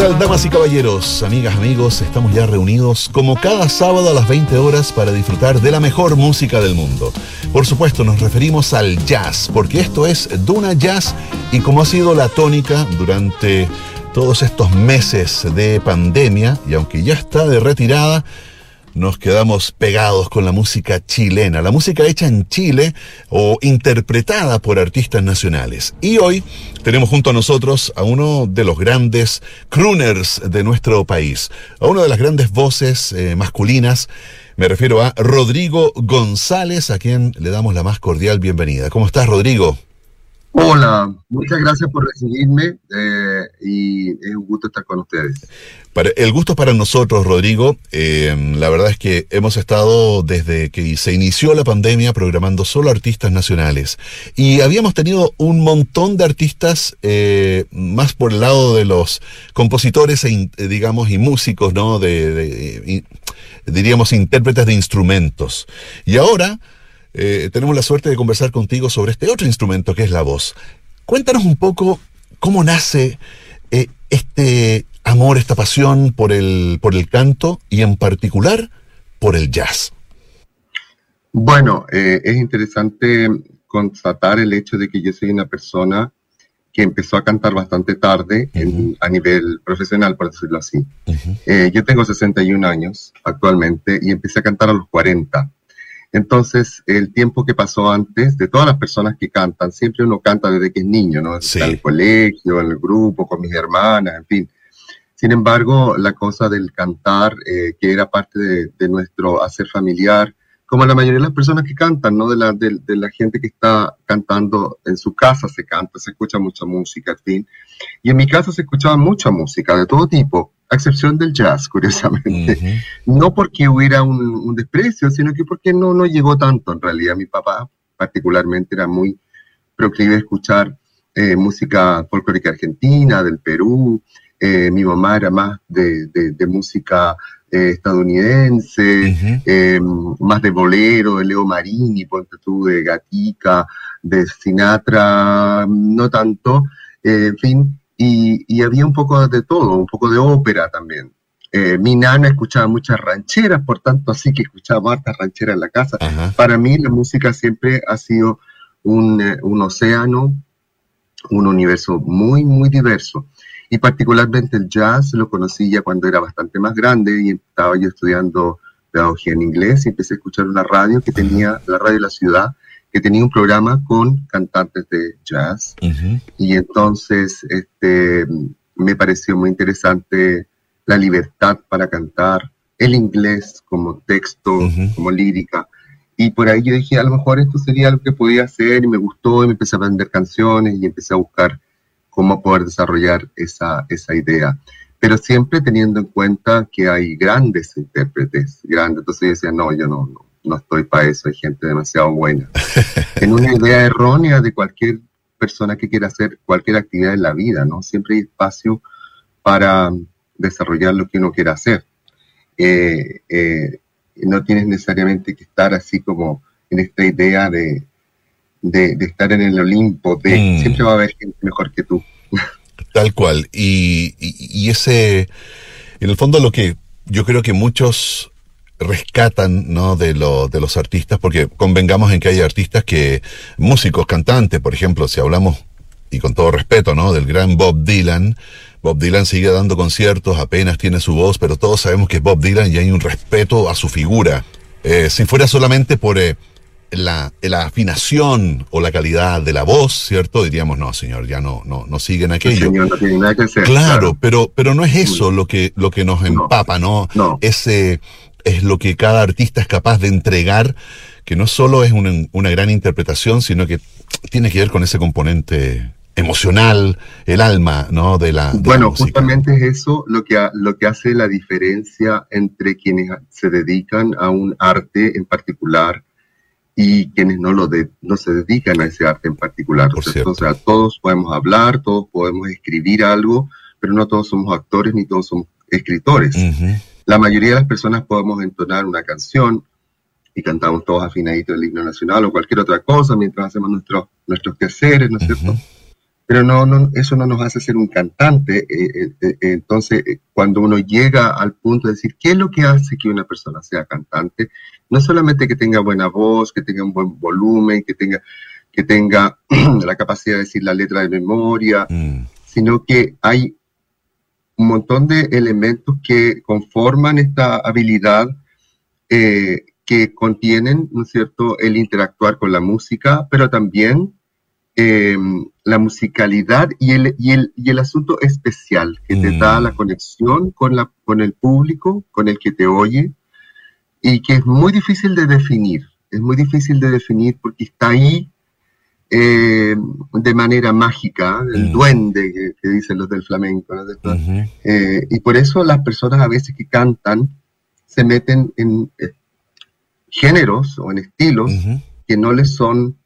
tal, damas y caballeros, amigas, amigos? Estamos ya reunidos como cada sábado a las 20 horas para disfrutar de la mejor música del mundo. Por supuesto, nos referimos al jazz, porque esto es Duna Jazz y como ha sido la tónica durante todos estos meses de pandemia, y aunque ya está de retirada, nos quedamos pegados con la música chilena, la música hecha en Chile o interpretada por artistas nacionales. Y hoy tenemos junto a nosotros a uno de los grandes crooners de nuestro país, a una de las grandes voces eh, masculinas. Me refiero a Rodrigo González, a quien le damos la más cordial bienvenida. ¿Cómo estás, Rodrigo? Hola, muchas gracias por recibirme eh, y es un gusto estar con ustedes. el gusto para nosotros, Rodrigo. Eh, la verdad es que hemos estado desde que se inició la pandemia programando solo artistas nacionales y habíamos tenido un montón de artistas eh, más por el lado de los compositores, e, digamos, y músicos, ¿no? De, diríamos, intérpretes de instrumentos. Y ahora eh, tenemos la suerte de conversar contigo sobre este otro instrumento que es la voz. Cuéntanos un poco cómo nace eh, este amor, esta pasión por el, por el canto y en particular por el jazz. Bueno, eh, es interesante constatar el hecho de que yo soy una persona que empezó a cantar bastante tarde a nivel profesional, por decirlo así. yo tengo 61 años actualmente y empecé a cantar a los 40. Entonces, el tiempo que pasó antes, de todas las personas que cantan, siempre uno canta desde que es niño, ¿no? En el colegio, en el grupo, con mis hermanas, en fin. Sin embargo, la cosa del cantar, eh, que era parte de, nuestro hacer familiar, como la mayoría de las personas que cantan, ¿no? De la, de, la gente que está cantando en su casa se canta, se escucha mucha música, en fin. Y en mi casa se escuchaba mucha música de todo tipo a excepción del jazz, curiosamente. No porque hubiera un, desprecio, sino que porque no, no llegó tanto en realidad. Mi papá particularmente era muy proclive a escuchar eh, música folclórica argentina, del Perú. Eh, mi mamá era más de, música eh, estadounidense, más de bolero, de Leo Marini, ponte tú, de Gatica, de Sinatra, no tanto. en fin, y, había un poco de todo, un poco de ópera también. Eh, mi nana escuchaba muchas rancheras, por tanto, así que escuchaba hartas rancheras en la casa. Para mí la música siempre ha sido un, eh, un, océano, un universo muy, muy diverso. Y particularmente el jazz lo conocí ya cuando era bastante más grande y estaba yo estudiando pedagogía en inglés y empecé a escuchar una radio que tenía, la radio de la ciudad, que tenía un programa con cantantes de jazz. Y entonces este, me pareció muy interesante la libertad para cantar, el inglés como texto, como lírica. Y por ahí yo dije, a lo mejor esto sería algo que podía hacer y me gustó y me empecé a aprender canciones y empecé a buscar cómo poder desarrollar esa, esa idea. Pero siempre teniendo en cuenta que hay grandes intérpretes, grandes. Entonces yo decía, no, yo no, no no estoy para eso, hay gente demasiado buena. en una idea errónea de cualquier persona que quiera hacer cualquier actividad en la vida, ¿no? Siempre hay espacio para desarrollar lo que uno quiera hacer. Eh, eh, no tienes necesariamente que estar así como en esta idea de, de, estar en el Olimpo, de mm. siempre va a haber gente mejor que tú. Tal cual. Y, y, ese, en el fondo lo que yo creo que muchos rescatan ¿no? de, lo, de los artistas, porque convengamos en que hay artistas que, músicos, cantantes, por ejemplo, si hablamos, y con todo respeto, ¿no? del gran Bob Dylan, Bob Dylan sigue dando conciertos, apenas tiene su voz, pero todos sabemos que es Bob Dylan y hay un respeto a su figura. Eh, si fuera solamente por eh, la, la, afinación o la calidad de la voz, ¿cierto? Diríamos, no, señor, ya no, no, no siguen aquello. no tiene nada que hacer, claro, pero, pero no es eso lo que, lo que nos empapa, ¿no? no. Ese, es lo que cada artista es capaz de entregar, que no solo es una, gran interpretación, sino que tiene que ver con ese componente emocional, el alma, ¿no? De la. bueno, justamente es eso lo que, lo que hace la diferencia entre quienes se dedican a un arte en particular y quienes no lo no se dedican a ese arte en particular. o sea, todos podemos hablar, todos podemos escribir algo, pero no todos somos actores ni todos somos escritores. La mayoría de las personas podemos entonar una canción y cantamos todos afinaditos el himno nacional o cualquier otra cosa mientras hacemos nuestros, nuestros quehaceres, ¿no es cierto? pero no, no, eso no nos hace ser un cantante. Eh, eh, entonces, cuando uno llega al punto de decir, ¿qué es lo que hace que una persona sea cantante? No solamente que tenga buena voz, que tenga un buen volumen, que tenga, que tenga la capacidad de decir la letra de memoria, mm. sino que hay un montón de elementos que conforman esta habilidad eh, que contienen, ¿no es cierto?, el interactuar con la música, pero también em, la musicalidad y el, y, el, y el, asunto especial que te da mm. la conexión con, la, con el público, con el que te oye, y que es muy difícil de definir. Es muy difícil de definir porque está ahí eh, de manera mágica, el mm. duende que, dicen los del flamenco. Eh, y por eso las personas a veces que cantan se meten en eh, géneros o en estilos que no les son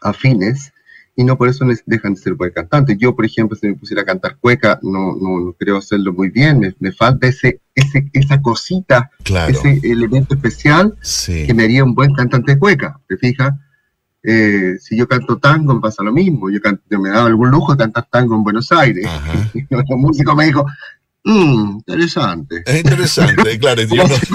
afines y no por eso les dejan de ser buen cantantes. Yo, por ejemplo, si me pusiera a cantar cueca, no, no, creo hacerlo muy bien. Me, falta ese, ese, esa cosita, ese elemento especial que me haría un buen cantante de cueca. ¿Te fijas? Eh, si yo canto tango, me pasa lo mismo. Yo, me daba algún lujo de cantar tango en Buenos Aires. Y nuestro músico me dijo, mmm, interesante. Es interesante, claro.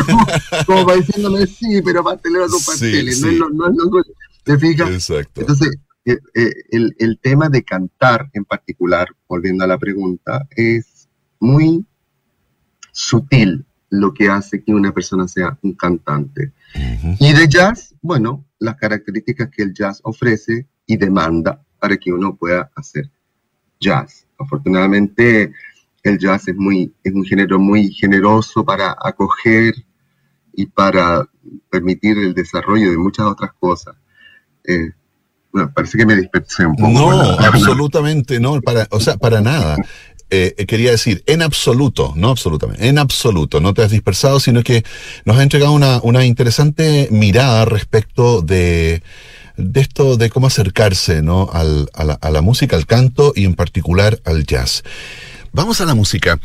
como, como, diciéndome, sí, pero pastelero tu pasteles, no, es lo, no es lo ¿Te fijas? Exacto. Entonces, eh, eh, el, el, tema de cantar en particular, volviendo a la pregunta, es muy sutil lo que hace que una persona sea un cantante. Y de jazz, bueno, las características que el jazz ofrece y demanda para que uno pueda hacer jazz. Afortunadamente, el jazz es, muy, es un género muy generoso para acoger y para permitir el desarrollo de muchas otras cosas. Eh, bueno, parece que me dispersé un poco. No, absolutamente no, para, o sea, para nada. Eh, eh, quería decir, en absoluto, no absolutamente, en absoluto, no te has dispersado, sino que nos ha entregado una, interesante mirada respecto de, esto, de cómo acercarse ¿no? A, la, música, al canto y en particular al jazz. Vamos a la música.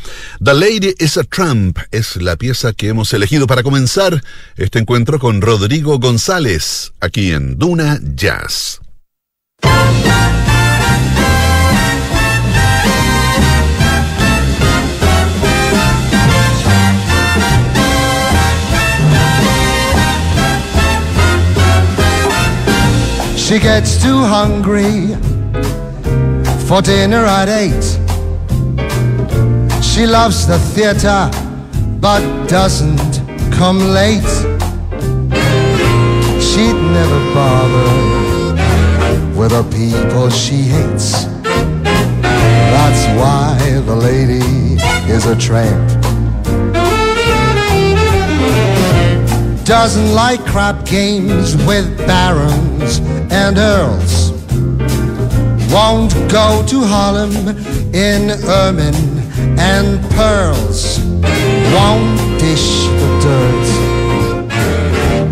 The Lady is a Tramp es la pieza que hemos elegido para comenzar este encuentro con Rodrigo González, aquí en Duna Jazz. She gets too hungry for dinner at eight. She loves the theater but doesn't come late. She'd never bother with the people she hates. That's why the lady is a tramp. Doesn't like crap games with barons and earls. Won't go to Harlem in ermine and pearls. Won't dish the dirt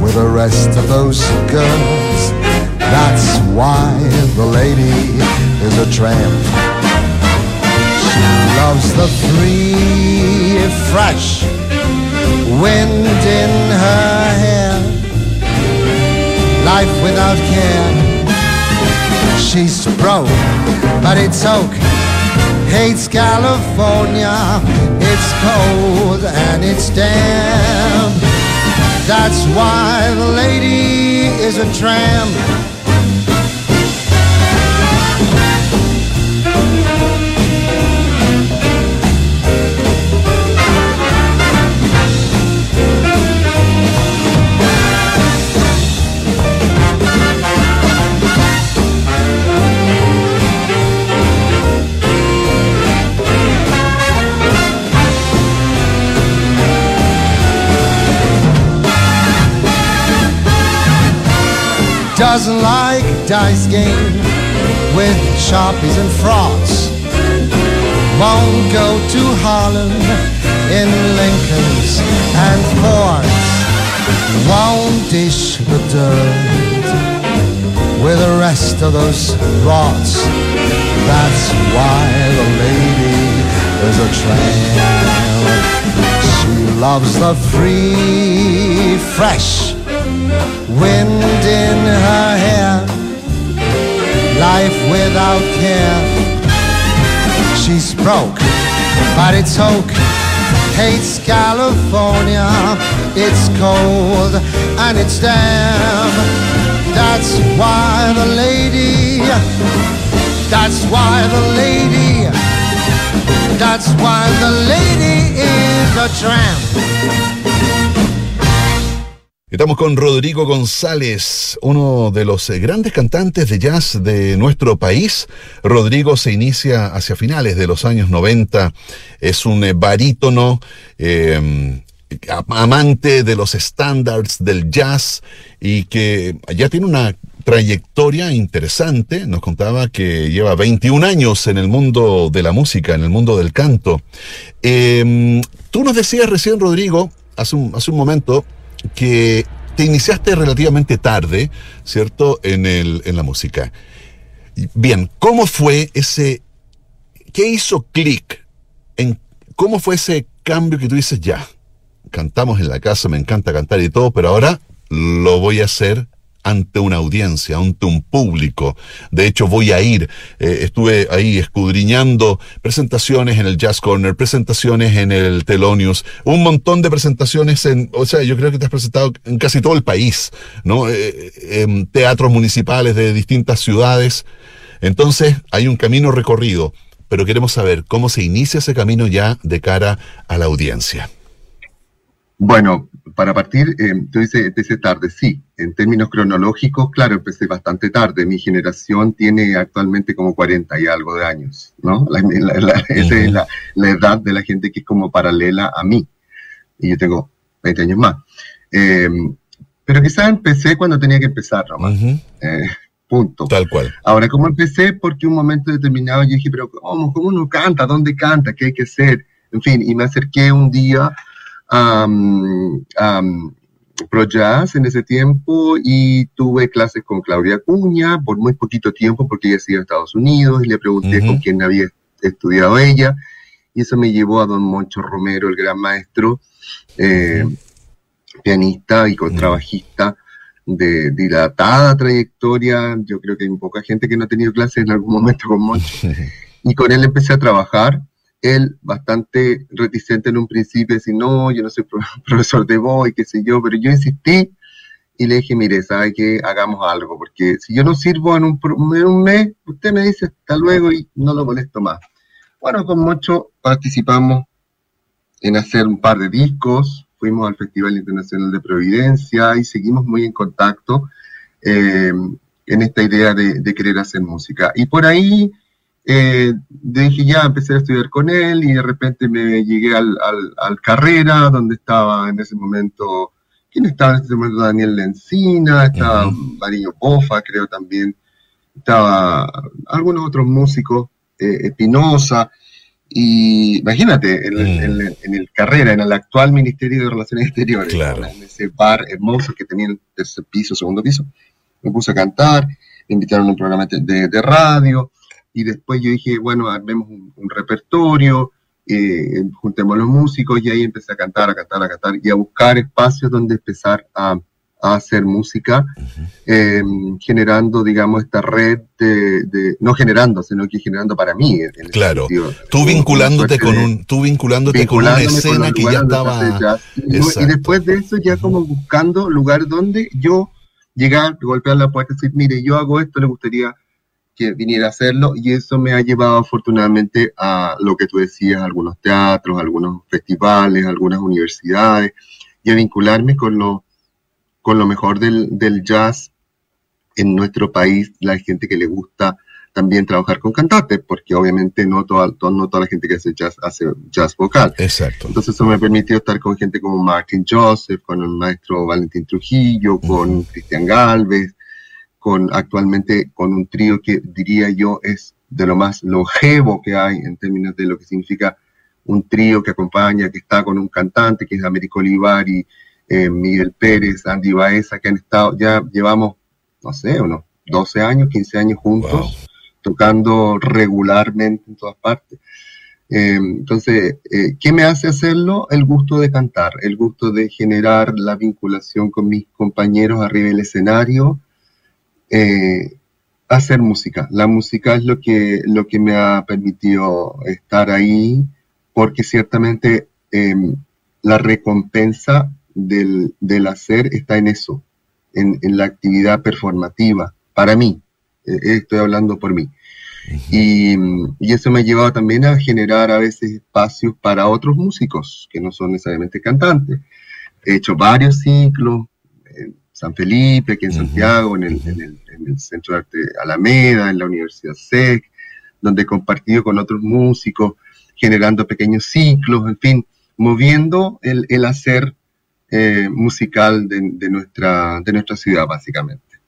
with the rest of those girls. That's why the lady is a tramp. She loves the free, fresh wind in her hair, life without care. She's broke, but it's oak. Hates California, it's cold and it's damp. That's why the lady is a tramp. Doesn't like dice game with sharpies and frauds. Won't go to Harlem in Lincolns and Fords. Won't dish the dirt with the rest of those rots. That's why the lady is a tramp. She loves the free, fresh wind in her hair, life without care. She's broke, but it's oak. Hates California, it's cold and it's damp. That's why the lady, that's why the lady, that's why the lady is a tramp. Estamos con Rodrigo González, uno de los eh, grandes cantantes de jazz de nuestro país. Rodrigo se inicia hacia finales de los años 90, es un eh, barítono, eh, amante de los estándares del jazz y que ya tiene una trayectoria interesante. Nos contaba que lleva 21 años en el mundo de la música, en el mundo del canto. tú nos decías recién, Rodrigo, hace un momento, que te iniciaste relativamente tarde, ¿cierto?, en, el, en la música. Bien, ¿cómo fue ese, qué hizo clic? ¿Cómo fue ese cambio que tú dices, ya, cantamos en la casa, me encanta cantar y todo, pero ahora lo voy a hacer ante una audiencia, ante un público. De hecho, voy a ir. Eh, estuve ahí escudriñando presentaciones en el Jazz Corner, presentaciones en el Telonius, un montón de presentaciones en, o sea, yo creo que te has presentado en casi todo el país, ¿no? Eh, eh, en teatros municipales de distintas ciudades. Entonces, hay un camino recorrido, pero queremos saber cómo se inicia ese camino ya de cara a la audiencia. Bueno, para partir, eh, tú dices, empecé tarde, sí. En términos cronológicos, claro, empecé bastante tarde. Mi generación tiene actualmente como 40 y algo de años, ¿no? esa es la, edad de la gente que es como paralela a mí. Y yo tengo 20 años más. Eh, pero quizás empecé cuando tenía que empezar nomás. Eh, punto. Tal cual. Ahora, ¿cómo empecé? Porque un momento determinado yo dije, pero ¿cómo, cómo uno canta? ¿Dónde canta? ¿Qué hay que hacer? En fin, y me acerqué un día um, Pro Jazz en ese tiempo y tuve clases con Claudia Cuña por muy poquito tiempo porque ella sido a Estados Unidos y le pregunté con quién había estudiado ella y eso me llevó a don Moncho Romero, el gran maestro, eh, pianista y contrabajista de dilatada trayectoria. Yo creo que hay poca gente que no ha tenido clases en algún momento con Moncho. Y con él empecé a trabajar él bastante reticente en un principio, decir, no, yo no soy profesor de voz y qué sé yo, pero yo insistí y le dije, mire, sabe que hagamos algo, porque si yo no sirvo en un, en un mes, usted me dice hasta luego y no lo molesto más. Bueno, con mucho participamos en hacer un par de discos, fuimos al Festival Internacional de Providencia y seguimos muy en contacto eh, en esta idea de, de querer hacer música. Y por ahí eh, dije ya, empecé a estudiar con él y de repente me llegué al, al, carrera, donde estaba en ese momento, ¿quién estaba en ese momento? Daniel Lencina, estaba Mario Bofa, creo también, estaba algunos otros músicos, eh, Espinosa, y imagínate, en, en, el carrera, en el actual Ministerio de Relaciones Exteriores, en ese bar hermoso que tenía el tercer piso, segundo piso, me puse a cantar, me invitaron a un programa de, de radio, y después yo dije, bueno, armemos un, repertorio, eh, juntemos los músicos y ahí empecé a cantar, a cantar, a cantar y a buscar espacios donde empezar a, hacer música, em, generando, digamos, esta red de, no generando, sino que generando para mí. claro, tú vinculándote con un, tú vinculándote con una escena que ya estaba... Y, después de eso ya como buscando lugar donde yo llegar, golpear la puerta y decir, mire, yo hago esto, le gustaría que viniera a hacerlo y eso me ha llevado afortunadamente a lo que tú decías, algunos teatros, algunos festivales, algunas universidades y a vincularme con lo, con lo mejor del, del jazz en nuestro país, la gente que le gusta también trabajar con cantantes, porque obviamente no toda, no toda la gente que hace jazz hace jazz vocal. Exacto. Entonces eso me permitió estar con gente como Martin Joseph, con el maestro Valentín Trujillo, con Cristian Galvez, con actualmente con un trío que diría yo es de lo más longevo que hay en términos de lo que significa un trío que acompaña, que está con un cantante, que es Américo Olivari, eh, Miguel Pérez, Andy Baeza, que han estado, ya llevamos, no sé, unos 12 años, 15 años juntos, tocando regularmente en todas partes. Eh, entonces, eh, ¿qué me hace hacerlo? El gusto de cantar, el gusto de generar la vinculación con mis compañeros arriba del escenario, eh, Hacer música. La música es lo que, lo que me ha permitido estar ahí, porque ciertamente em, la recompensa del, hacer está en eso, en, la actividad performativa, para mí. Eh, estoy hablando por mí. y, y, eso me ha llevado también a generar a veces espacios para otros músicos que no son necesariamente cantantes. He hecho varios ciclos, San Felipe, aquí en Santiago, en el, Centro de Arte Alameda, en la Universidad SEC, donde he compartido con otros músicos, generando pequeños ciclos, en fin, moviendo el, hacer eh, musical de, nuestra, de nuestra ciudad, básicamente.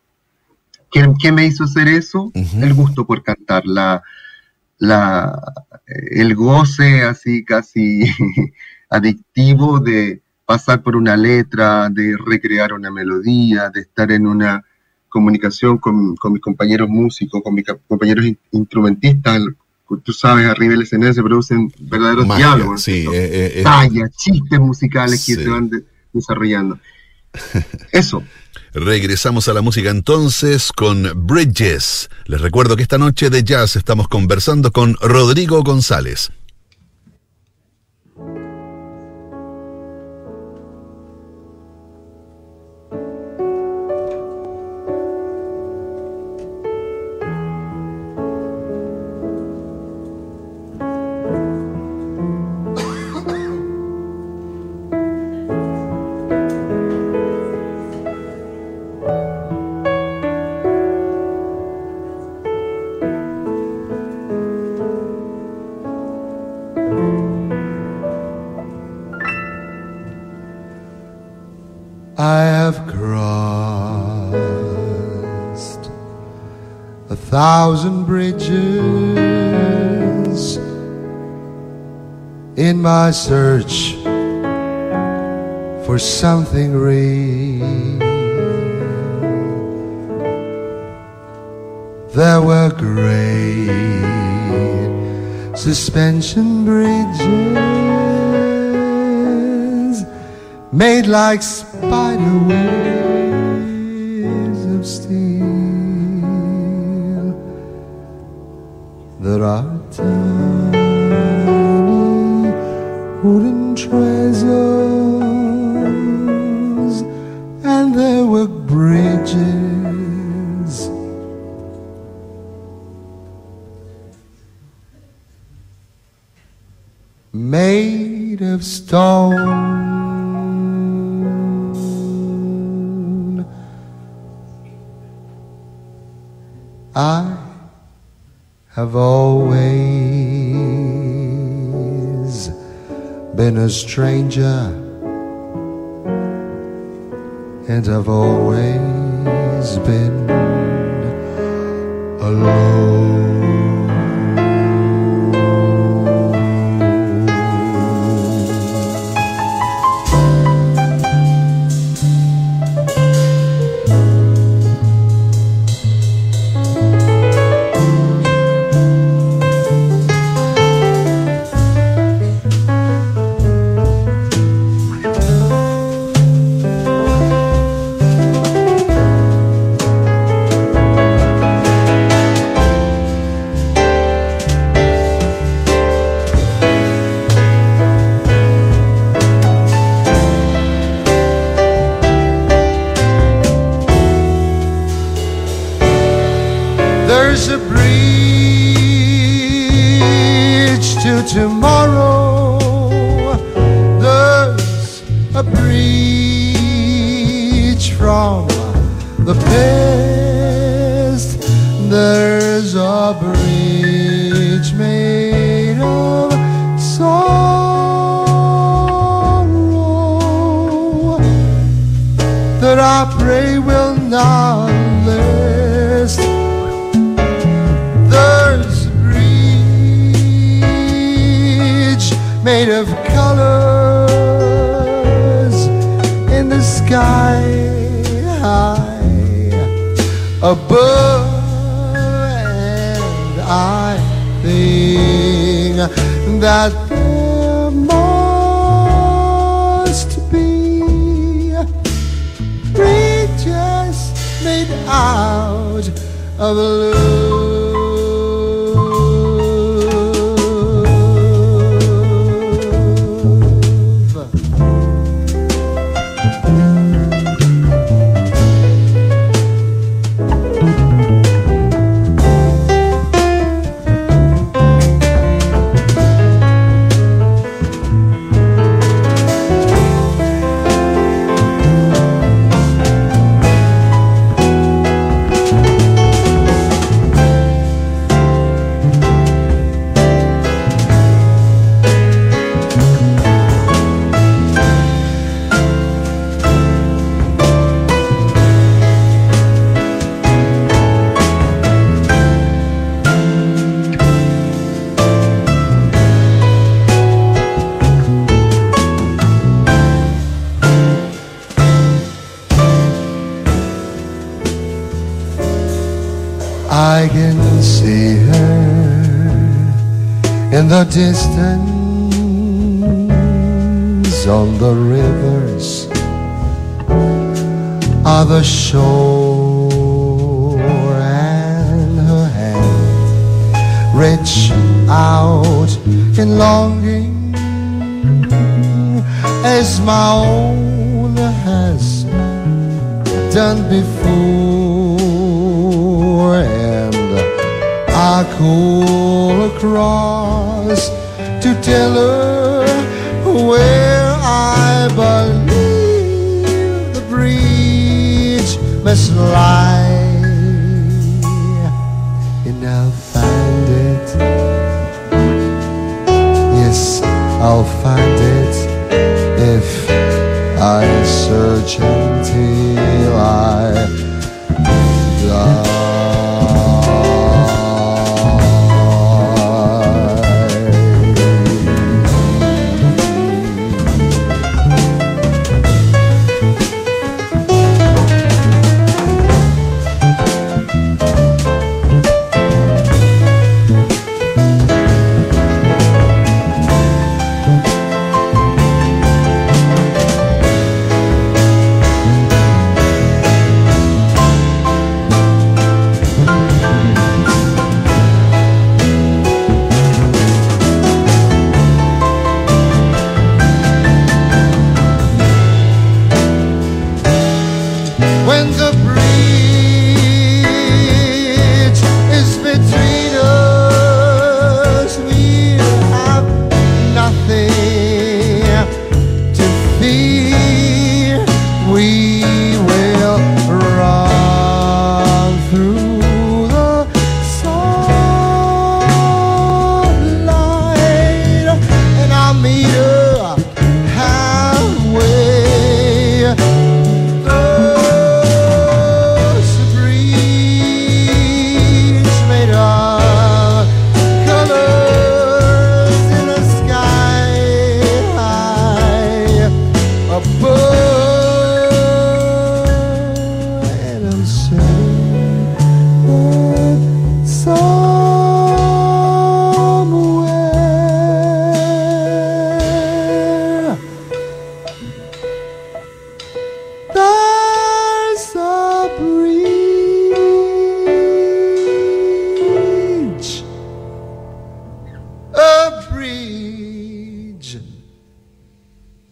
¿Qué, me hizo hacer eso? El gusto por cantar, la, la, el goce así casi adictivo de, pasar por una letra, de recrear una melodía, de estar en una comunicación con, mis compañeros músicos, con mis compañeros instrumentistas. Tú sabes, arriba del escenario se producen verdaderos diálogos. Sí, eh, eh, chistes musicales que se van desarrollando. Eso. Regresamos a la música entonces con Bridges. Les recuerdo que esta noche de jazz estamos conversando con Rodrigo González. Thousand bridges in my search for something real. There were great suspension bridges made like spider webs of steel. Wooden treasures, and there were bridges. Made of stone. I have always been a stranger, and I've always been alone. out of a loop. I search until I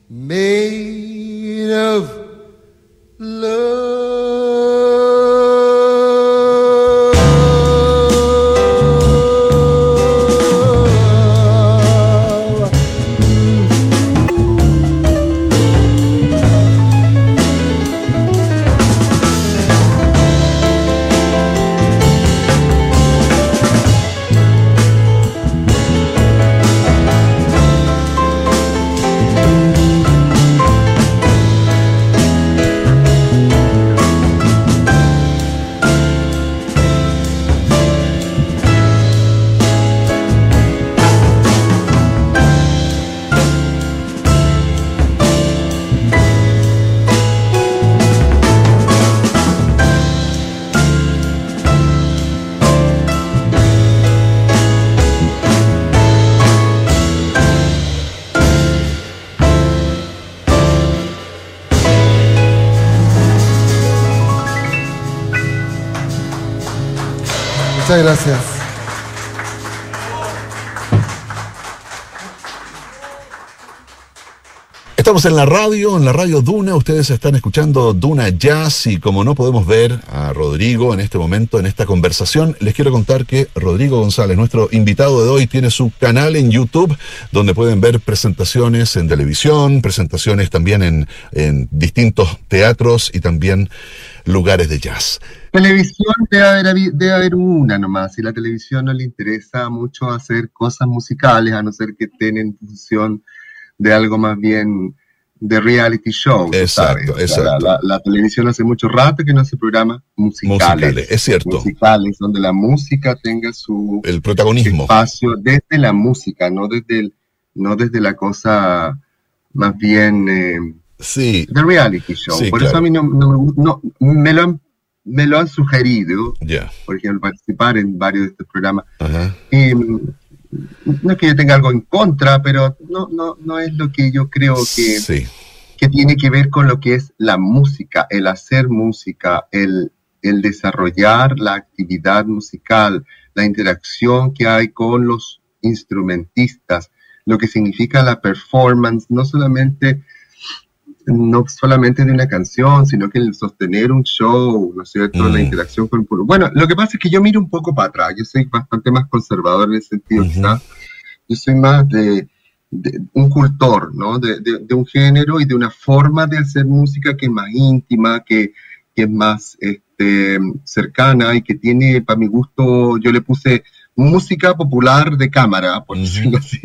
made of En la radio, en la radio Duna. Ustedes están escuchando Duna Jazz y como no podemos ver a Rodrigo en este momento, en esta conversación, les quiero contar que Rodrigo González, nuestro invitado de hoy, tiene su canal en YouTube donde pueden ver presentaciones en televisión, presentaciones también en, distintos teatros y también lugares de jazz. Televisión debe haber, debe una nomás. Si la televisión no le interesa mucho hacer cosas musicales, a no ser que estén en función de algo más bien de reality show. Exacto, ¿sabes? exacto. La, la- la televisión hace mucho rato que no hace programas musicales. Musicales, es cierto. Musicales, donde la música tenga su El protagonismo. espacio desde la música, no desde, el- no desde la cosa más bien eh, Sí, de reality show. Sí, Por claro. eso a mí no, no no- me, lo han, me lo han sugerido, ya. por ejemplo, participar en varios de estos programas. Ajá. Y mm, no es que yo tenga algo en contra, pero no, no, no es lo que yo creo que, Sí, que tiene que ver con lo que es la música, el hacer música, el, el desarrollar la actividad musical, la interacción que hay con los instrumentistas, lo que significa la performance, no solamente no solamente de una canción, sino que el sostener un show, ¿no es cierto? Mm. La interacción con el público. Bueno, lo que pasa es que yo miro un poco para atrás, yo soy bastante más conservador en ese sentido, quizás. Yo soy más de, de un cultor, ¿no? De, de- de un género y de una forma de hacer música que es más íntima, que, que es más este, cercana y que tiene, para mi gusto, yo le puse música popular de cámara, por decirlo así,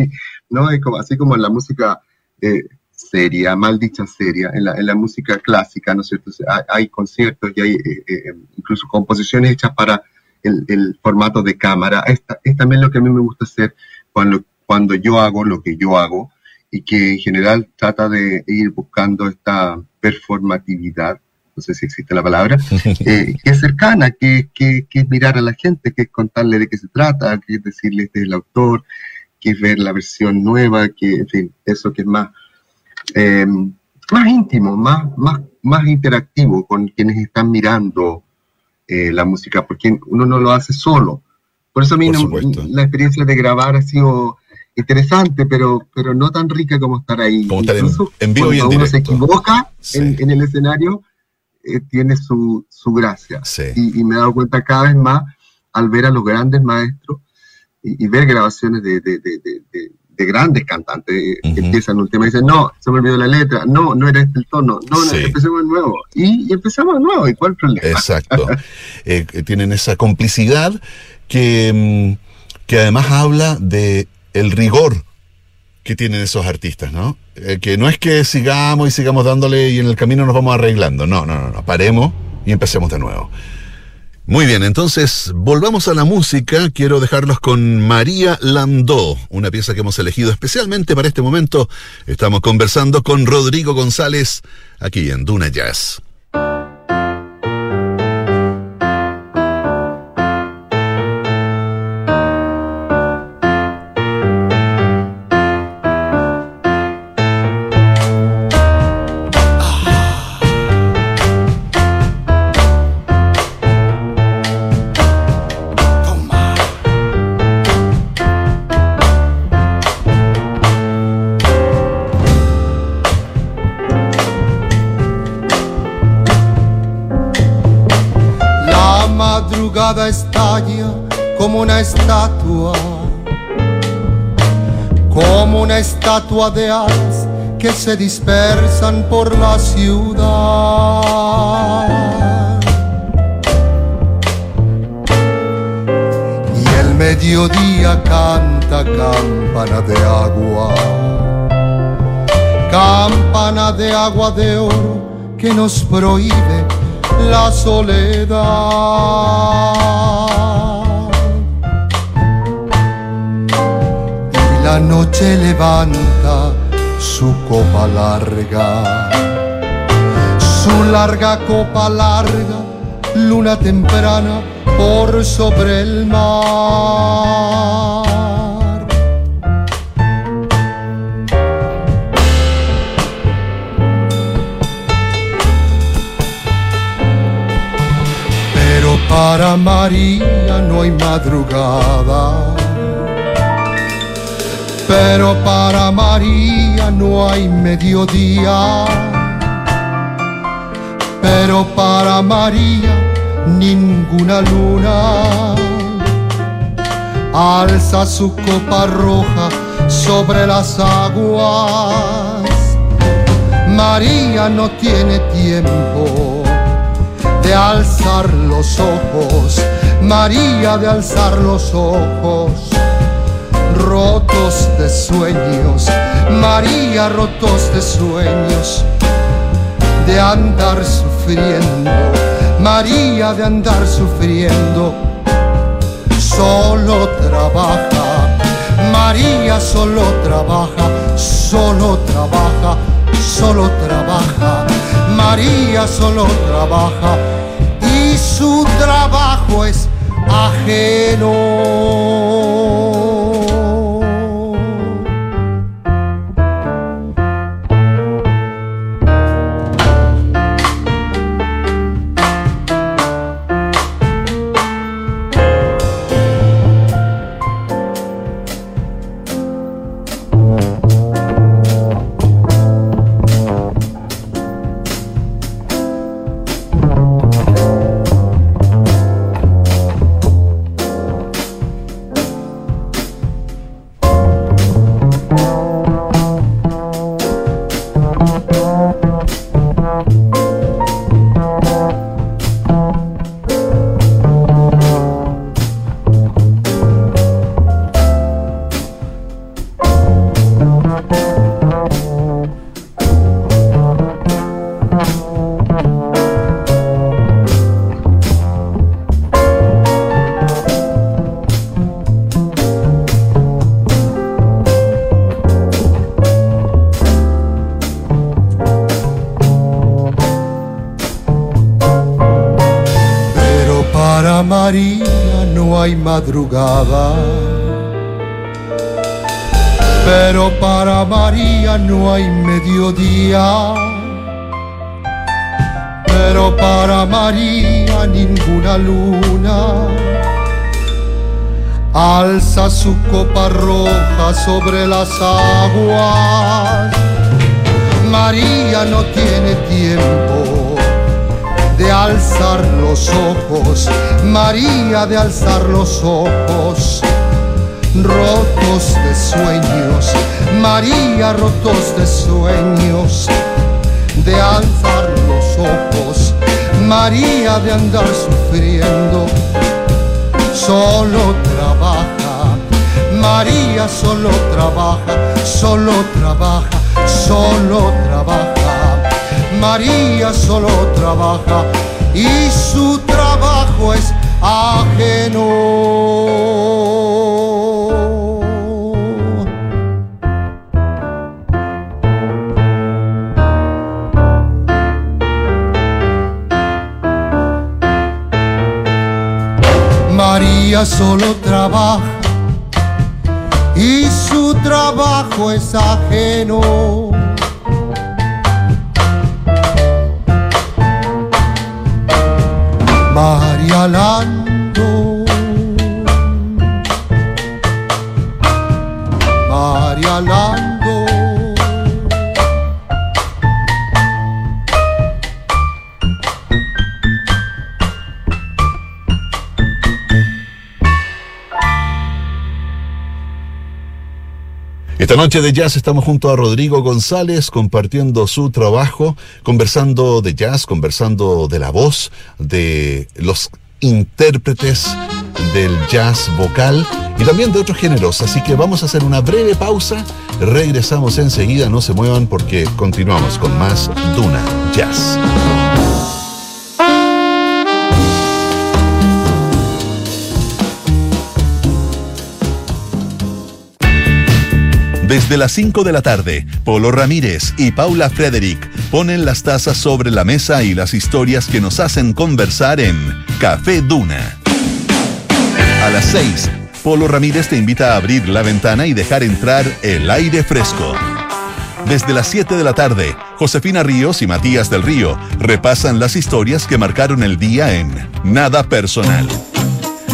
¿no? Es como, así como la música eh, seria, mal dicha seria, en la, en la música clásica, ¿no es cierto? Hay, hay conciertos y hay eh, eh, incluso composiciones hechas para el, el formato de cámara. Esta, es también lo que a mí me gusta hacer cuando, cuando yo hago lo que yo hago y que en general trata de ir buscando esta performatividad, no sé si existe la palabra, eh, que es cercana, que, que, que es mirar a la gente, que es contarle de qué se trata, que es decirle este es el autor, que es ver la versión nueva, que en fin, eso que es más, eh, más íntimo, más, más, más interactivo con quienes están mirando eh, la música, porque uno no lo hace solo. Por eso a mí no- la experiencia de grabar ha sido interesante, pero, pero no tan rica como estar ahí. Como estar en- Incluso en vivo y en uno se directo. equivoca Sí. en, en el escenario, eh, tiene su, su gracia. sí. Y, y me he dado cuenta cada vez más al ver a los grandes maestros y, y ver grabaciones de, de- de- de- de- de grandes cantantes eh, que empiezan un tema y dicen, no, se me olvidó la letra, no, no era este el tono, no, no, Sí. empecemos de nuevo. Y, y empezamos de nuevo, ¿y cuál problema? Exacto. Eh, tienen esa complicidad que, mm, que además habla de el rigor que tienen esos artistas, ¿no? Eh, que no es que sigamos y sigamos dándole y en el camino nos vamos arreglando. No, no, no, no. Paremos y empecemos de nuevo. Muy bien, entonces volvamos a la música. Quiero dejarlos con María Landó, una pieza que hemos elegido especialmente para este momento. Estamos conversando con Rodrigo González aquí en Duna Jazz. Como una estatua, como una estatua de alas que se dispersan por la ciudad. Y el mediodía canta campana de agua, campana de agua de oro que nos prohíbe la soledad. La noche levanta su copa larga, su larga copa larga, luna temprana por sobre el mar. Pero Para María no hay madrugada, pero para María no hay mediodía, pero para María ninguna luna. Alza su copa roja sobre las aguas. María no tiene tiempo de alzar los ojos, María de alzar los ojos, rotos de sueños, María rotos de sueños, de andar sufriendo, María de andar sufriendo, solo trabaja, María solo trabaja, solo trabaja solo trabaja, María solo trabaja y su trabajo es ajeno. Pero para María no hay mediodía. Pero para María ninguna luna alza su copa roja sobre las aguas. María no tiene tiempo de alzar los ojos, María de alzar los ojos, rotos de sueños, María rotos de sueños, de alzar los ojos, María de andar sufriendo, solo trabaja, María solo trabaja, solo trabaja, solo trabaja. María solo trabaja y su trabajo es ajeno. María solo trabaja y su trabajo es ajeno. Esta noche de jazz estamos junto a Rodrigo González compartiendo su trabajo, conversando de jazz, conversando de la voz, de los intérpretes del jazz vocal y también de otros géneros. Así que vamos a hacer una breve pausa, regresamos enseguida, no se muevan porque continuamos con más Duna Jazz. Desde las 5 de la tarde, Polo Ramírez y Paula Frederick ponen las tazas sobre la mesa y las historias que nos hacen conversar en Café Duna. A las 6, Polo Ramírez te invita a abrir la ventana y dejar entrar el aire fresco. Desde las 7 de la tarde, Josefina Ríos y Matías del Río repasan las historias que marcaron el día en Nada Personal.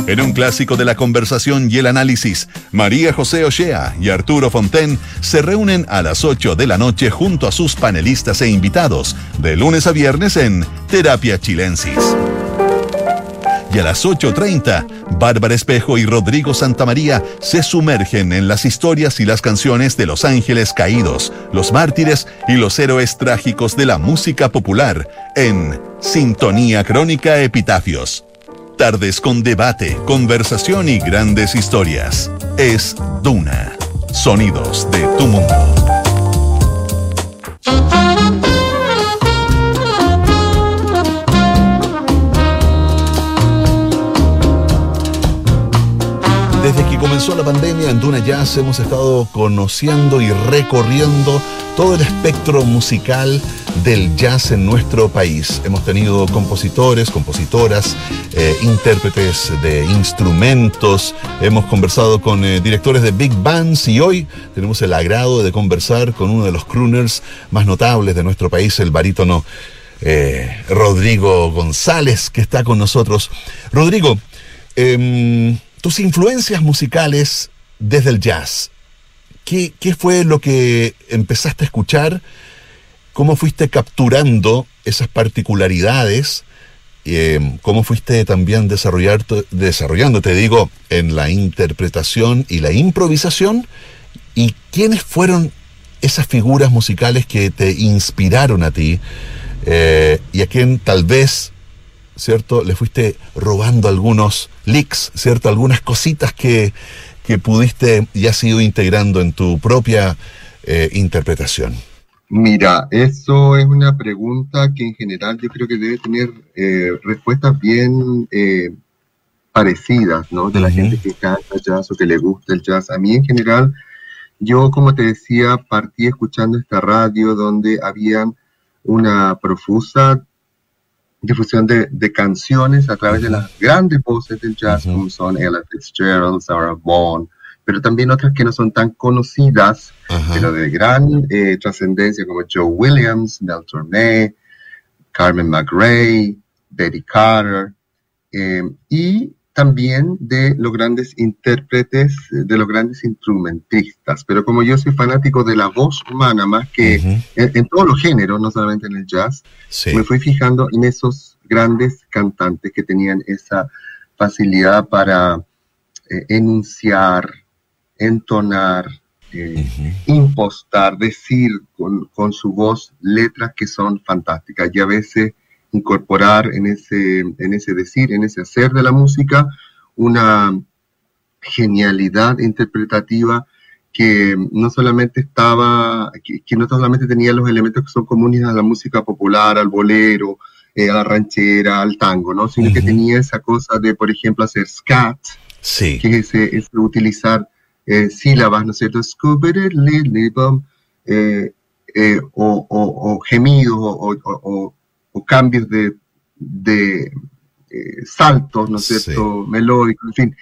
En un clásico de la conversación y el análisis, María José Ochea y Arturo Fonten se reúnen a las 8 de la noche junto a sus panelistas e invitados, de lunes a viernes en Terapia Chilensis. Y a las 8.30, Bárbara Espejo y Rodrigo Santamaría se sumergen en las historias y las canciones de los ángeles caídos, los mártires y los héroes trágicos de la música popular en Sintonía Crónica Epitafios Tardes con debate, conversación y grandes historias. Es Duna. Sonidos de tu mundo. Comenzó la pandemia en Duna Jazz hemos estado conociendo y recorriendo todo el espectro musical del jazz en nuestro país. Hemos tenido compositores, compositoras, eh, intérpretes de instrumentos, hemos conversado con eh, directores de big bands y hoy tenemos el agrado de conversar con uno de los crooners más notables de nuestro país, el barítono eh, Rodrigo González, que está con nosotros. Rodrigo, em, tus influencias musicales desde el jazz. ¿Qué, ¿Qué fue lo que empezaste a escuchar? ¿Cómo fuiste capturando esas particularidades? Eh, ¿Cómo fuiste también desarrollando, te digo, en la interpretación y la improvisación? ¿Y quiénes fueron esas figuras musicales que te inspiraron a ti eh, y a quien tal vez, ¿cierto?, le fuiste robando algunos leaks, ¿cierto?, algunas cositas que, que pudiste y has ido integrando en tu propia eh, interpretación. Mira, eso es una pregunta que en general yo creo que debe tener eh, respuestas bien eh, parecidas, ¿no? De la gente que canta jazz o que le gusta el jazz. A mí en general, yo como te decía, partí escuchando esta radio donde habían una profusa difusión de, canciones a través de las grandes voces del jazz, como son Ella Fitzgerald, Sarah Vaughan, pero también otras que no son tan conocidas, pero de gran eh, trascendencia, como Joe Williams, Mel Tormé, Carmen McRae, Betty Carter, eh, y también de los grandes intérpretes, de los grandes instrumentistas. Pero como yo soy fanático de la voz humana, más que en, todos los géneros, no solamente en el jazz, me fui fijando en esos grandes cantantes que tenían esa facilidad para eh, enunciar, entonar, eh, impostar, decir con, su voz letras que son fantásticas. Y a veces incorporar en ese, en ese decir, en ese hacer de la música, una genialidad interpretativa que no solamente estaba, que, no solamente tenía los elementos que son comunes a la música popular, al bolero, eh, a la ranchera, al tango, ¿no? Sino que tenía esa cosa de, por ejemplo, hacer scat, sí. que es utilizar eh, sílabas, ¿no es cierto? Eh, eh, o, o, gemidos o, cambios de, de saltos, ¿no es cierto? Melódicos, en fin.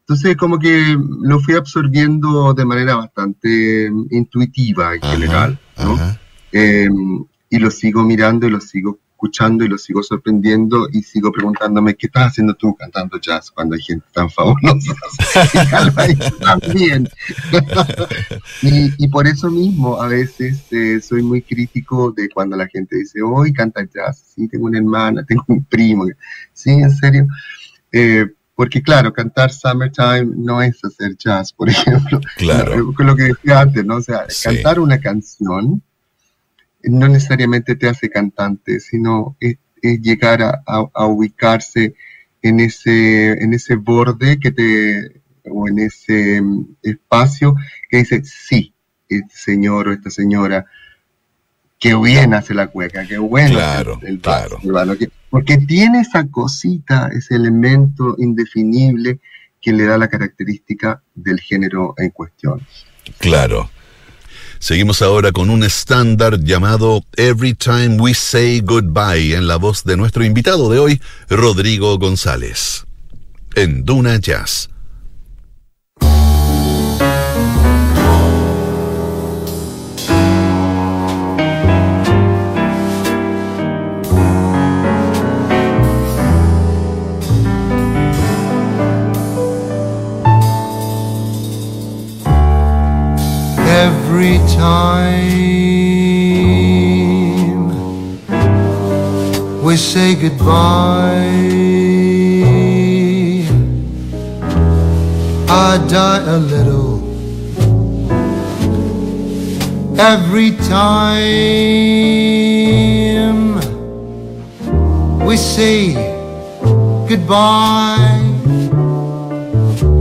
Entonces, como que lo fui absorbiendo de manera bastante intuitiva en general, ¿no? y lo sigo mirando y lo sigo escuchando y lo sigo sorprendiendo y sigo preguntándome qué estás haciendo tú cantando jazz cuando hay gente tan fabulosa también y, por eso mismo a veces eh, soy muy crítico de cuando la gente dice hoy canta jazz sí tengo una hermana tengo un primo sí en serio eh, porque claro, cantar Summertime no es hacer jazz, por ejemplo. Claro. Lo que decía antes, ¿no? O sea, cantar una canción no necesariamente te hace cantante, sino es, llegar a, ubicarse en ese, en ese borde que te, o en ese mm, espacio que dice, sí, este señor o esta señora, qué bien hace la cueca, qué bueno claro, el, claro. porque tiene esa cosita, ese elemento indefinible que le da la característica del género en cuestión. Claro. Seguimos ahora con un estándar llamado Every Time We Say Goodbye en la voz de nuestro invitado de hoy, Rodrigo González. En Duna Jazz. Time we say goodbye, I die a little every time we say goodbye.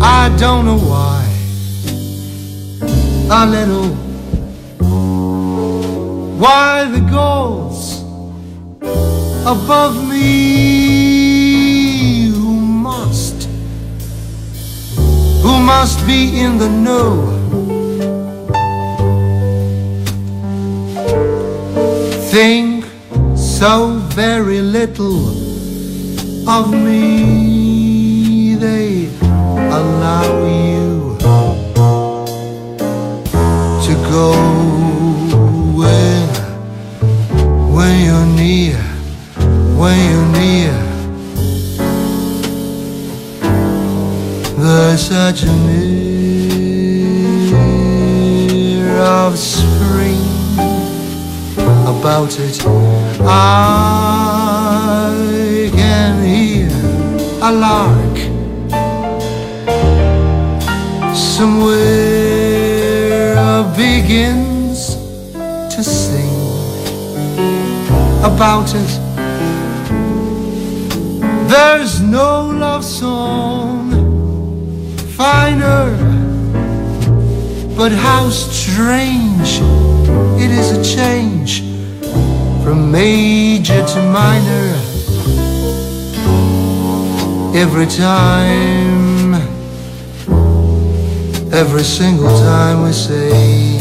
I don't know why. A little. Why the ghosts above me who must, who must be in the know. Think so very little of me. They allow you near, when you're near. There's such a near of spring about it. I can hear a lark about it. There's no love song finer, but how strange it is a change from major to minor every time, every single time we say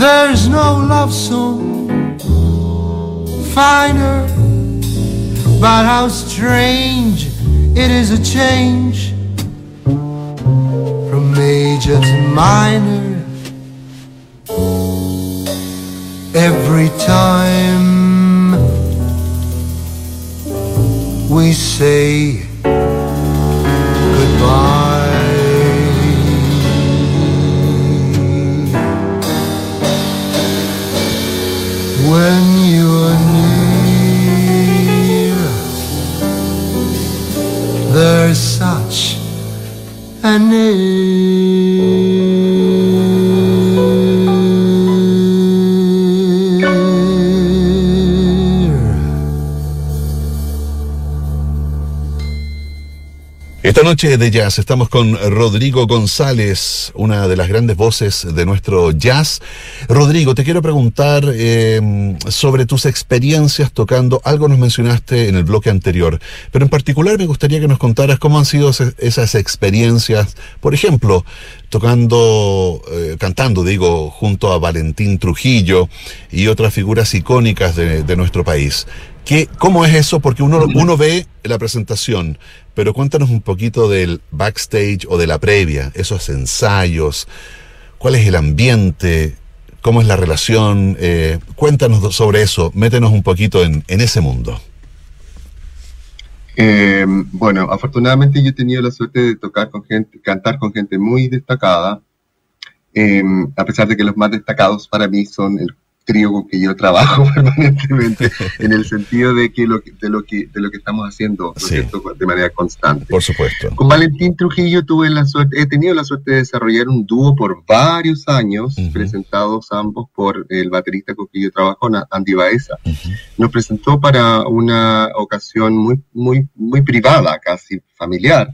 There's no love song finer, but how strange it is a change from major to minor. Every time we say when you are near. There's such a need. Esta noche de jazz estamos con Rodrigo González, una de las grandes voces de nuestro jazz. Rodrigo, te quiero preguntar eh, sobre tus experiencias tocando. Algo nos mencionaste en el bloque anterior, pero en particular me gustaría que nos contaras cómo han sido esas experiencias, por ejemplo, tocando, eh, cantando, digo, junto a Valentín Trujillo y otras figuras icónicas de nuestro país. ¿Qué, ¿Cómo es eso? Porque uno, uno ve la presentación, pero cuéntanos un poquito del backstage o de la previa, esos ensayos, cuál es el ambiente, cómo es la relación, eh, cuéntanos sobre eso, métenos un poquito en, en ese mundo. Eh, bueno, afortunadamente yo he tenido la suerte de tocar con gente, cantar con gente muy destacada, eh, a pesar de que los más destacados para mí son el trío con que yo trabajo permanentemente en el sentido de que, lo, de lo que de lo que estamos haciendo de manera constante. Por supuesto. Con Valentín Trujillo tuve la suerte, he tenido la suerte de desarrollar un dúo por varios años, presentados ambos por el baterista con que yo trabajo, Andy Baeza. Nos presentó para una ocasión muy muy muy privada, casi familiar.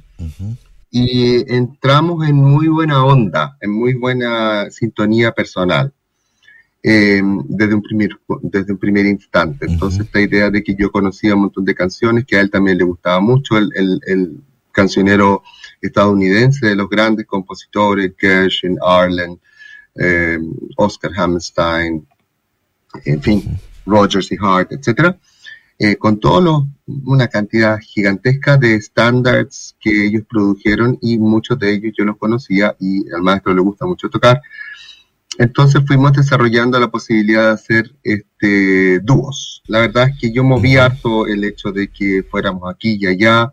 Y entramos en muy buena onda, en muy buena sintonía personal. Eh, desde, un primer, desde un primer instante. Entonces, esta idea de que yo conocía un montón de canciones, que a él también le gustaba mucho, el, el, cancionero estadounidense de los grandes compositores, Gershwin, Arlen, eh, Oscar Hammerstein, en fin, Rogers y Hart, etc. Eh, con todo una cantidad gigantesca de estándares que ellos produjeron y muchos de ellos yo los conocía y al maestro le gusta mucho tocar. Entonces fuimos desarrollando la posibilidad de hacer este, dúos. La verdad es que yo moví harto el hecho de que fuéramos aquí y allá.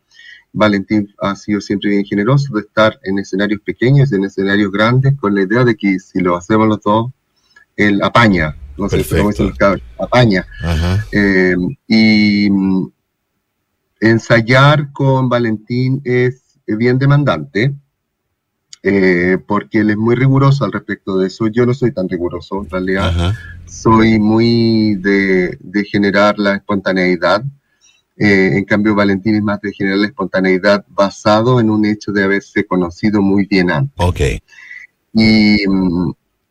Valentín ha sido siempre bien generoso de estar en escenarios pequeños, en escenarios grandes, con la idea de que si lo hacemos los dos, él apaña. No sé cómo apaña. Eh, y mm, ensayar con Valentín es bien demandante eh, porque él es muy riguroso al respecto de eso. Yo no soy tan riguroso, en realidad. Soy muy de, generar la espontaneidad. Eh, en cambio, Valentín es más de generar la espontaneidad basado en un hecho de haberse conocido muy bien antes. Ok. Y,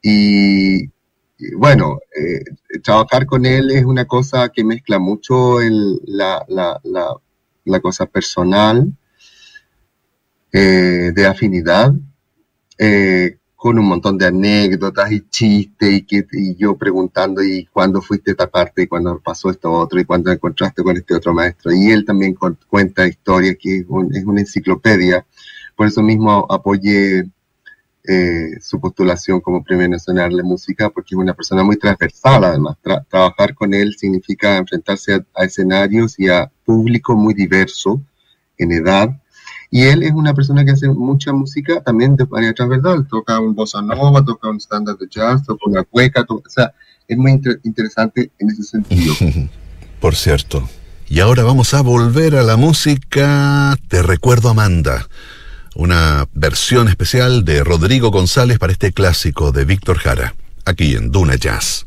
y, bueno, eh, trabajar con él es una cosa que mezcla mucho el, la, la, la, la, cosa personal, de afinidad, eh, con un montón de anécdotas y chistes y, que, yo preguntando y cuándo fuiste esta parte y cuándo pasó esto otro y cuándo encontraste con este otro maestro. Y él también cuenta historias que es, una enciclopedia. Por eso mismo apoyé eh, su postulación como Premio Nacional de Música porque es una persona muy transversal además. trabajar con él significa enfrentarse a escenarios y a público muy diverso en edad, y él es una persona que hace mucha música también de manera transversal. Toca un bossa nova, toca un estándar de jazz, toca una cueca, o sea, es muy interesante en ese sentido. Por cierto. Y ahora vamos a volver a la música Te recuerdo Amanda, una versión especial de Rodrigo González para este clásico de Víctor Jara, aquí en Duna Jazz.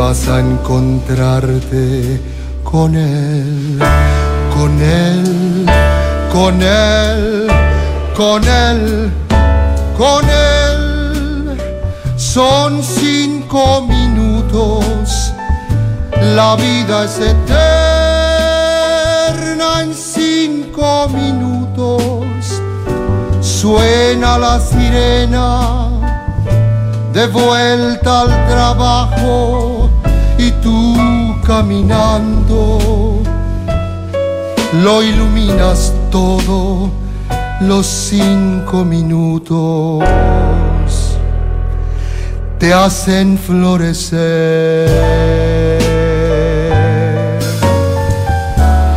vas a encontrarte con él, con él, con él, con él, con él. Son cinco minutos, la vida es eterna en cinco minutos. suena la sirena de vuelta al trabajo y tú caminando lo iluminas todo los cinco minutos te hacen florecer.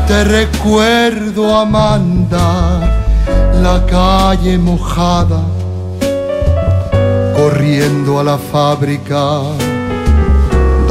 Te recuerdo Amanda la calle mojada corriendo a la fábrica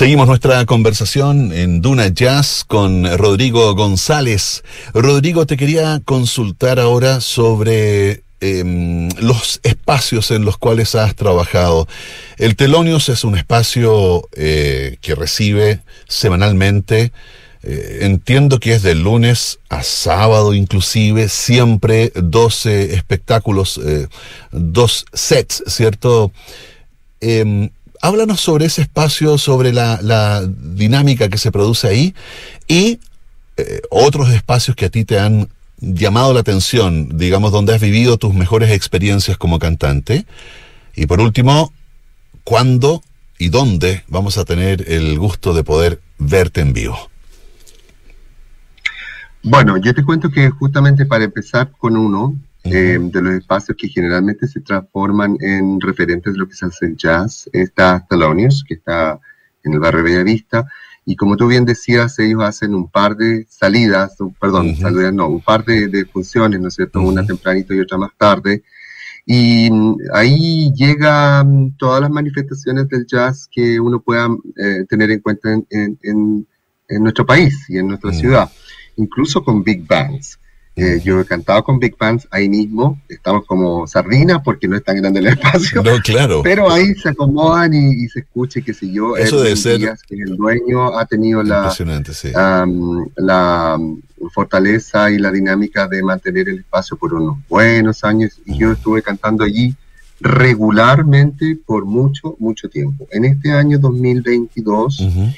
Seguimos nuestra conversación en Duna Jazz con Rodrigo González. Rodrigo, te quería consultar ahora sobre eh, los espacios en los cuales has trabajado. El Telonius es un espacio eh, que recibe semanalmente, eh, entiendo que es de lunes a sábado inclusive, siempre 12 espectáculos, eh, dos sets, ¿cierto? Em, háblanos sobre ese espacio, sobre la, dinámica que se produce ahí y eh, otros espacios que a ti te han llamado la atención, digamos, donde has vivido tus mejores experiencias como cantante. Y por último, ¿cuándo y dónde vamos a tener el gusto de poder verte en vivo? Bueno, yo te cuento que justamente para empezar con uno, eh, de los espacios que generalmente se transforman en referentes de lo que se hace en jazz. Está Thelonious, que está en el barrio Bellavista, y como tú bien decías, ellos hacen un par de salidas, perdón, uh -huh. salidas no, un par de, de, funciones, ¿no es cierto? Uh -huh. Una tempranito y otra más tarde. Y ahí llegan todas las manifestaciones del jazz que uno pueda eh, tener en cuenta en, en, en, nuestro país y en nuestra uh -huh. ciudad, incluso con big bands. Eh, yo he cantado con Big Bands ahí mismo, estamos como sardinas porque no es tan grande el espacio. No, claro. Pero ahí se acomodan y, y se escucha, qué sé yo. Eso debe ser. Que el dueño ha tenido la, sí. um, la fortaleza y la dinámica de mantener el espacio por unos buenos años. Y yo estuve cantando allí regularmente por mucho, mucho tiempo. En este año 2022. Uh -huh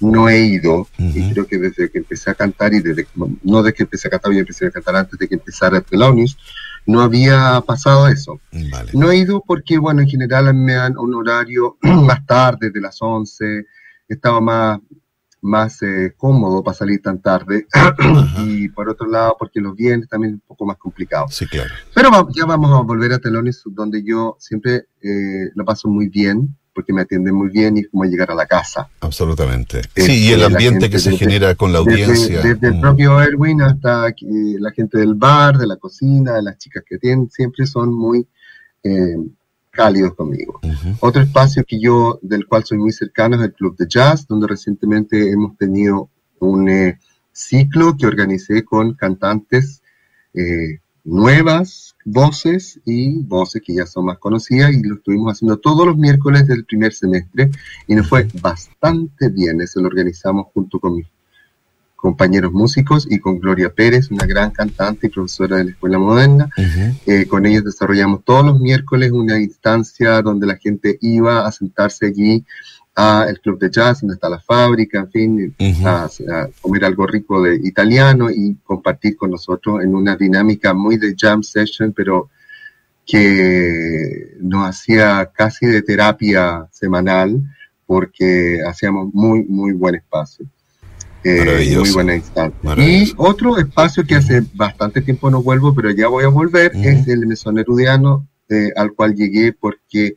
no he ido, uh -huh. y creo que desde que empecé a cantar, y desde no desde que empecé a cantar, yo empecé a cantar antes de que empezara Thelonious, no había pasado eso. Vale. No he ido porque, bueno, en general me dan un horario más tarde, de las 11, estaba más, más eh, cómodo para salir tan tarde, y por otro lado, porque los viernes también es un poco más complicado. Sí, claro. Pero ya vamos a volver a Thelonious, donde yo siempre eh, lo paso muy bien, porque me atienden muy bien y es como llegar a la casa. Absolutamente. Sí, este, y el ambiente que se desde, genera con la audiencia. Desde, desde mm. el propio Erwin hasta aquí, la gente del bar, de la cocina, de las chicas que atienden, siempre son muy eh, cálidos conmigo. Uh -huh. Otro espacio que yo, del cual soy muy cercano es el Club de Jazz, donde recientemente hemos tenido un eh, ciclo que organicé con cantantes eh, nuevas voces y voces que ya son más conocidas y lo estuvimos haciendo todos los miércoles del primer semestre y nos fue bastante bien. Eso lo organizamos junto con mis compañeros músicos y con Gloria Pérez, una gran cantante y profesora de la Escuela Moderna. Eh, con ellos desarrollamos todos los miércoles una instancia donde la gente iba a sentarse allí al club de jazz, donde está la fábrica, en fin, a, comer algo rico de italiano y compartir con nosotros en una dinámica muy de jam session, pero que nos hacía casi de terapia semanal porque hacíamos muy, muy buen espacio. Eh, muy buena instancia. Y otro espacio que hace bastante tiempo no vuelvo, pero ya voy a volver, es el Mesón Erudiano, eh, al cual llegué porque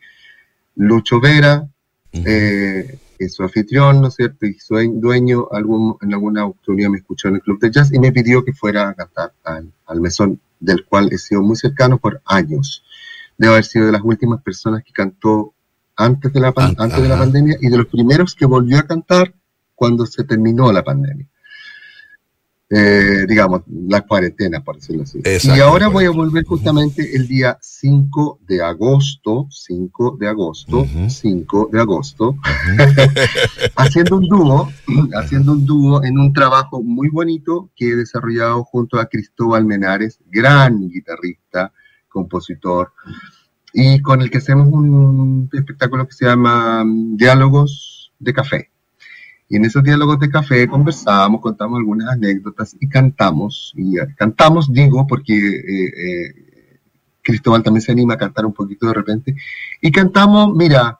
Lucho Vera, eh, es su anfitrión, ¿no es cierto? Y su dueño, algún, en alguna oportunidad me escuchó en el club de jazz y me pidió que fuera a cantar al, mesón, del cual he sido muy cercano por años. Debo haber sido de las últimas personas que cantó antes de la, antes de la pandemia y de los primeros que volvió a cantar cuando se terminó la pandemia. Eh, digamos, la cuarentena, por decirlo así. Y ahora voy a volver justamente el día 5 de agosto, 5 de agosto, 5 de agosto, haciendo un dúo, haciendo un dúo en un trabajo muy bonito que he desarrollado junto a Cristóbal Menares, gran guitarrista, compositor, y con el que hacemos un espectáculo que se llama mm, Diálogos de Café. Y en esos diálogos de café conversamos, contamos algunas anécdotas y cantamos. Y eh, cantamos, digo, porque eh, eh, Cristóbal también se anima a cantar un poquito de repente. Y cantamos, mira,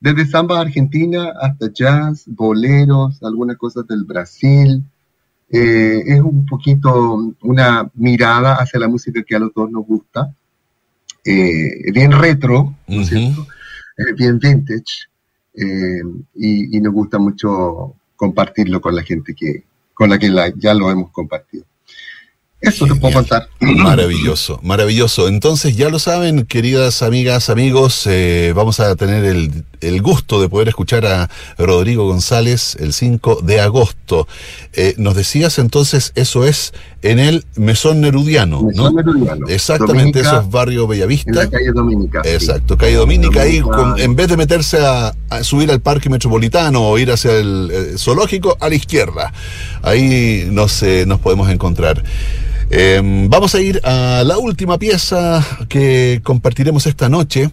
desde samba argentina hasta jazz, boleros, algunas cosas del Brasil. es un poquito una mirada hacia la música que a los dos nos gusta. bien retro, ¿no es cierto? bien vintage. Eh, y, nos gusta mucho compartirlo con la gente que, con la que ya lo hemos compartido. Eso te puedo contar. Maravilloso, maravilloso. Entonces, ya lo saben, queridas amigas, amigos, eh, vamos a tener el, gusto de poder escuchar a Rodrigo González el 5 de agosto. Eh, nos decías entonces, eso es en el Mesón Nerudiano, Mesón Nerudiano. Exactamente, eso es barrio Bellavista. En la calle Dominica. Exacto, calle Dominica. Ahí, en vez de meterse a, subir al parque metropolitano o ir hacia el, el zoológico, a la izquierda. Ahí nos, nos podemos encontrar. Em, vamos a ir a la última pieza que compartiremos esta noche.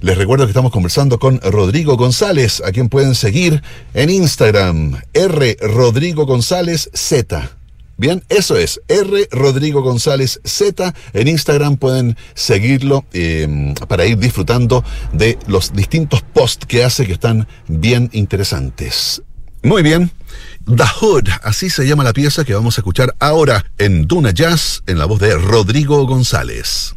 Les recuerdo que estamos conversando con Rodrigo González, a quien pueden seguir en Instagram, R Rodrigo González Z. Bien, eso es, R Rodrigo González Z. En Instagram pueden seguirlo em, para ir disfrutando de los distintos posts que hace que están bien interesantes. Muy bien. The Hood, así se llama la pieza que vamos a escuchar ahora en Duna Jazz en la voz de Rodrigo González.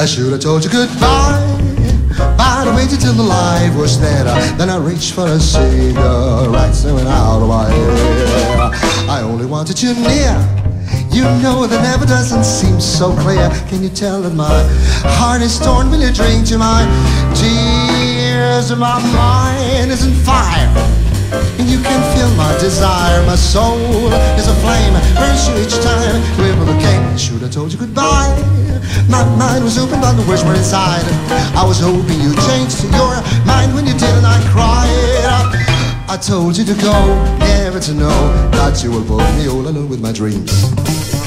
I should have told you goodbye, but I waited till the light was there. Then I reached for a cigarette, went out of my hair. I only wanted you near. You know that never doesn't seem so clear. Can you tell that my heart is torn? Will you drink to my tears? My mind is on fire. And you can feel my desire. My soul is a flame. Burns you each time we came. Should have told you goodbye. My mind was open, but the words were inside. I was hoping you'd change to your mind when you did, and I cried. I told you to go, never to know that you will put me all alone with my dreams.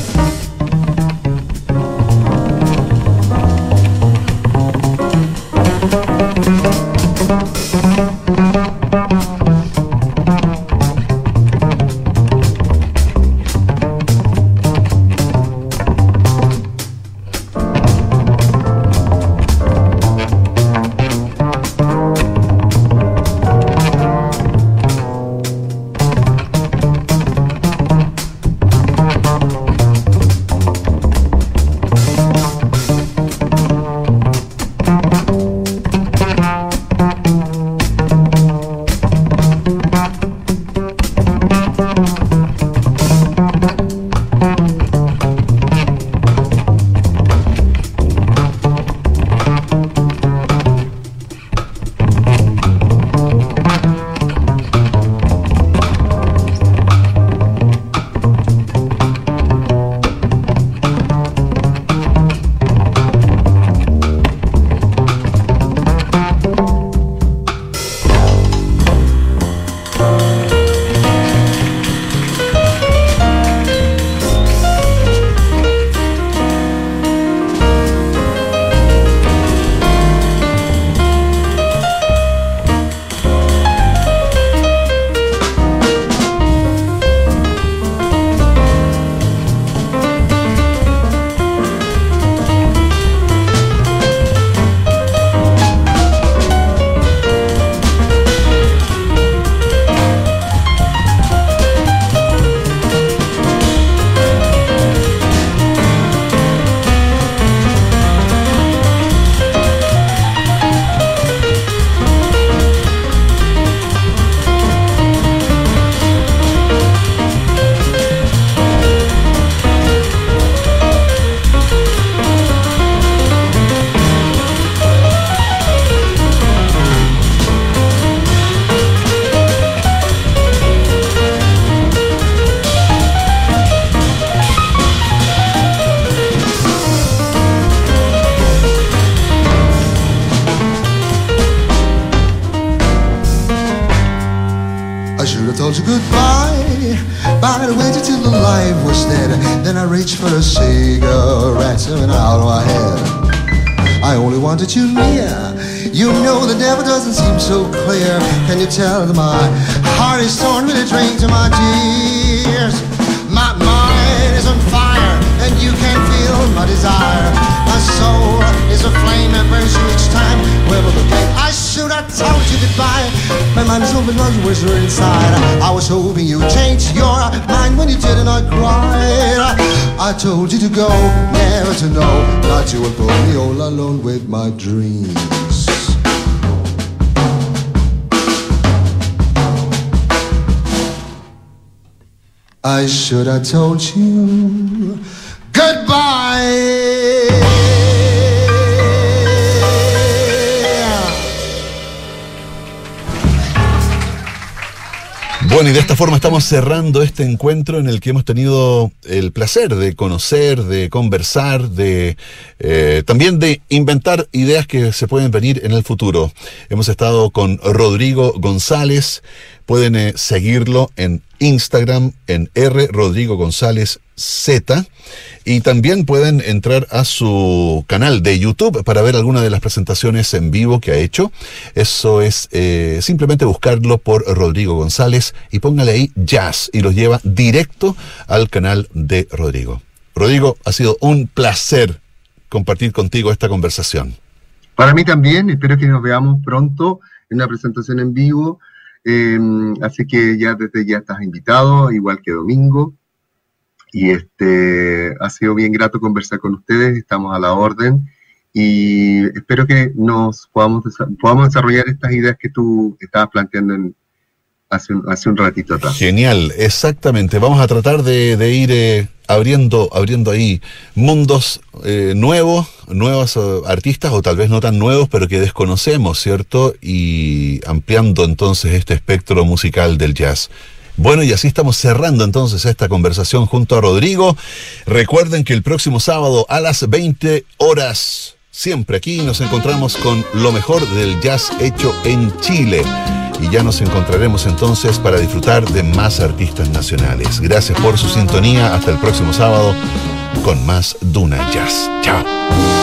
My dreams. I should have told you goodbye. Bueno, y de esta forma estamos cerrando este encuentro en el que hemos tenido el placer de conocer, de conversar, de eh, también de inventar ideas que se pueden venir en el futuro. Hemos estado con Rodrigo González. Pueden eh, seguirlo en Instagram en R Rodrigo González Z y también pueden entrar a su canal de YouTube para ver alguna de las presentaciones en vivo que ha hecho. Eso es eh, simplemente buscarlo por Rodrigo González y póngale ahí jazz y los lleva directo al canal de Rodrigo. Rodrigo, ha sido un placer compartir contigo esta conversación. Para mí también, espero que nos veamos pronto en una presentación en vivo. Eh, así que ya desde ya estás invitado, igual que domingo. Y este ha sido bien grato conversar con ustedes, estamos a la orden y espero que nos podamos, podamos desarrollar estas ideas que tú estabas planteando en, hace, un- hace un ratito atrás. Genial, exactamente. Vamos a tratar de, de ir eh, abriendo, abriendo ahí mundos eh, nuevos, nuevos eh, artistas o tal vez no tan nuevos, pero que desconocemos, ¿cierto? Y ampliando entonces este espectro musical del jazz. Bueno, y así estamos cerrando entonces esta conversación junto a Rodrigo. Recuerden que el próximo sábado a las 20 horas, siempre aquí nos encontramos con lo mejor del jazz hecho en Chile y ya nos encontraremos entonces para disfrutar de más artistas nacionales. Gracias por su sintonía. Hasta el próximo sábado con más Duna Jazz. Chao.